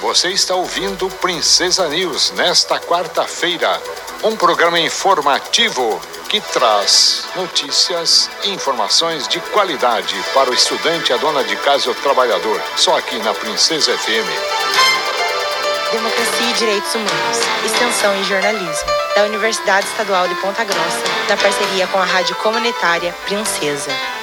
Você está ouvindo Princesa News nesta quarta-feira, um programa informativo que traz notícias e informações de qualidade para o estudante, a dona de casa e o trabalhador. Só aqui na Princesa FM. Democracia e Direitos Humanos, Extensão e Jornalismo, da Universidade Estadual de Ponta Grossa, na parceria com a Rádio Comunitária Princesa.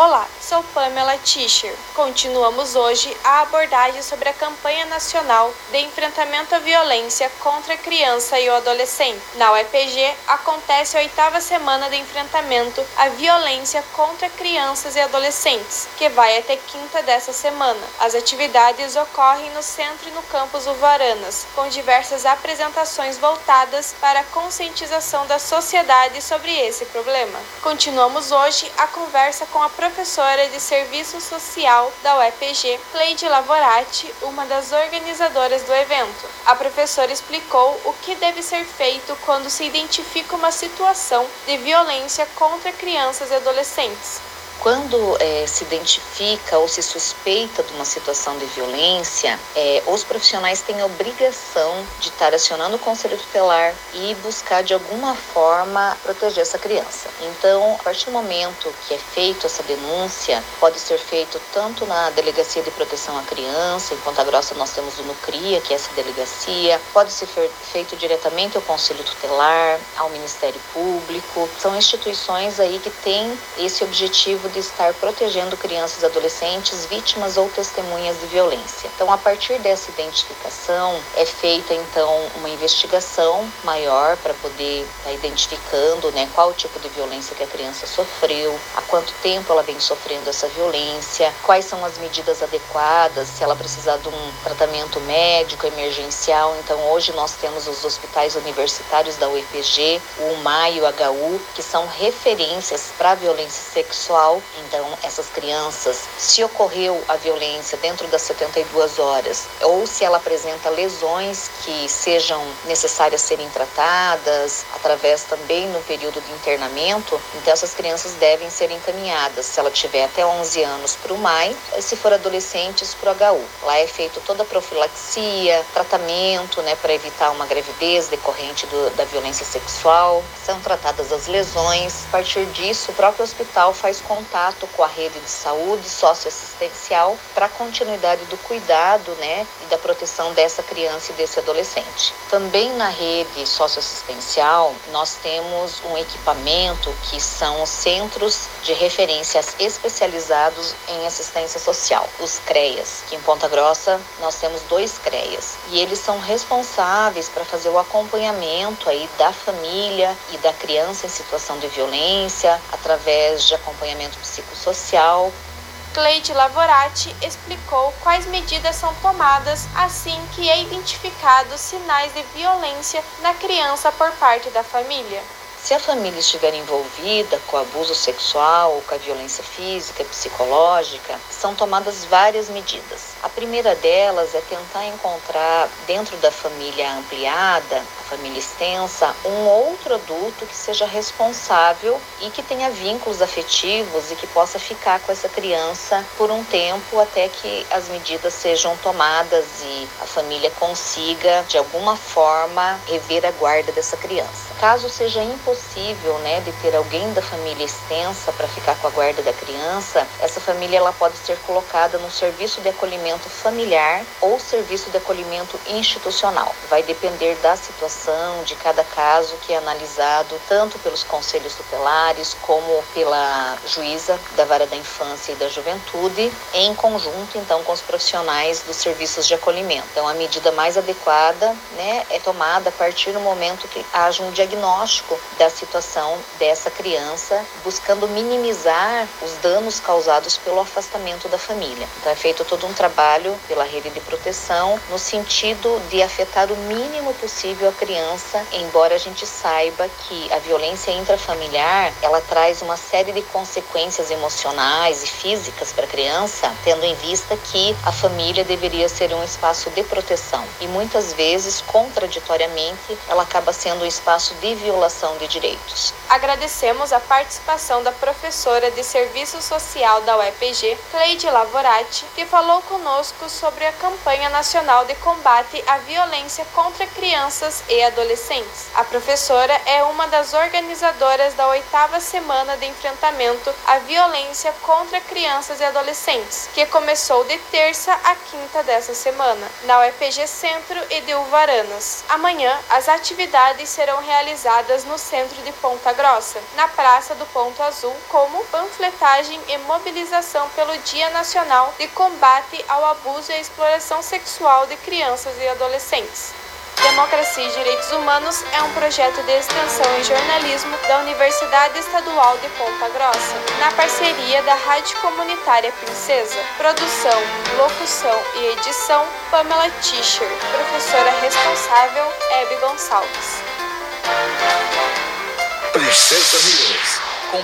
Olá, sou Pamela Tischer. Continuamos hoje a abordagem sobre a campanha nacional de enfrentamento à violência contra a criança e o adolescente. Na UEPG acontece a oitava semana de enfrentamento à violência contra crianças e adolescentes, que vai até quinta dessa semana. As atividades ocorrem no centro e no campus Uvaranas, com diversas apresentações voltadas para a conscientização da sociedade sobre esse problema. Continuamos hoje a conversa com a professora de Serviço Social da UEPG, Cleide Lavorati, uma das organizadoras do evento. A professora explicou o que deve ser feito quando se identifica uma situação de violência contra crianças e adolescentes. Quando é, se identifica ou se suspeita de uma situação de violência, é, os profissionais têm a obrigação de estar acionando o conselho tutelar e buscar de alguma forma proteger essa criança. Então, a partir do momento que é feita essa denúncia, pode ser feito tanto na Delegacia de Proteção à Criança, em Ponta Grossa nós temos o NUCRIA, que é essa delegacia, pode ser feito diretamente ao conselho tutelar, ao Ministério Público. São instituições aí que têm esse objetivo de estar protegendo crianças e adolescentes vítimas ou testemunhas de violência. Então, a partir dessa identificação, é feita então uma investigação maior para poder estar tá identificando né, qual o tipo de violência que a criança sofreu, há quanto tempo ela vem sofrendo essa violência, quais são as medidas adequadas, se ela precisar de um tratamento médico emergencial. Então, hoje nós temos os hospitais universitários da UEPG, o UMAI e o HU, que são referências para violência sexual então, essas crianças, se ocorreu a violência dentro das 72 horas, ou se ela apresenta lesões que sejam necessárias serem tratadas, através também no período de internamento, então essas crianças devem ser encaminhadas, se ela tiver até 11 anos, para o MAI, se for adolescentes, para o HU. Lá é feito toda a profilaxia, tratamento, né, para evitar uma gravidez decorrente do, da violência sexual, são tratadas as lesões. A partir disso, o próprio hospital faz contato contato com a rede de saúde socioassistencial para a continuidade do cuidado né, e da proteção dessa criança e desse adolescente. Também na rede socioassistencial, nós temos um equipamento que são os Centros de Referências Especializados em Assistência Social, os CREAS, que em Ponta Grossa nós temos dois CREAS, e eles são responsáveis para fazer o acompanhamento aí da família e da criança em situação de violência, através de acompanhamento psicossocial. Cleide Lavorati explicou quais medidas são tomadas assim que é identificado sinais de violência na criança por parte da família. Se a família estiver envolvida com abuso sexual ou com a violência física, psicológica, são tomadas várias medidas. A primeira delas é tentar encontrar dentro da família ampliada, família extensa, um outro adulto que seja responsável e que tenha vínculos afetivos e que possa ficar com essa criança por um tempo até que as medidas sejam tomadas e a família consiga de alguma forma rever a guarda dessa criança. Caso seja impossível, né, de ter alguém da família extensa para ficar com a guarda da criança, essa família ela pode ser colocada no serviço de acolhimento familiar ou serviço de acolhimento institucional. Vai depender da situação, de cada caso que é analisado tanto pelos conselhos tutelares como pela juíza da vara da infância e da juventude, em conjunto então com os profissionais dos serviços de acolhimento. Então a medida mais adequada, né, é tomada a partir do momento que haja um diagnóstico da situação dessa criança, buscando minimizar os danos causados pelo afastamento da família. Então é feito todo um trabalho pela rede de proteção no sentido de afetar o mínimo possível criança, embora a gente saiba que a violência intrafamiliar, ela traz uma série de consequências emocionais e físicas para a criança, tendo em vista que a família deveria ser um espaço de proteção e muitas vezes, contraditoriamente, ela acaba sendo um espaço de violação de direitos. Agradecemos a participação da professora de Serviço Social da UEPG, Cleide Lavorati, que falou conosco sobre a campanha nacional de combate à violência contra crianças e adolescentes. A professora é uma das organizadoras da oitava semana de enfrentamento à violência contra crianças e adolescentes, que começou de terça a quinta dessa semana, na UEPG Centro e de Uvaranas. Amanhã, as atividades serão realizadas no centro de Ponta Grossa, na Praça do Ponto Azul, como panfletagem e mobilização pelo Dia Nacional de Combate ao Abuso e à Exploração Sexual de Crianças e Adolescentes. Democracia e Direitos Humanos é um projeto de extensão em jornalismo da Universidade Estadual de Ponta Grossa, na parceria da Rádio Comunitária Princesa. Produção, locução e edição, Pamela Tischer. Professora responsável, Hebe Gonçalves. Princesa News.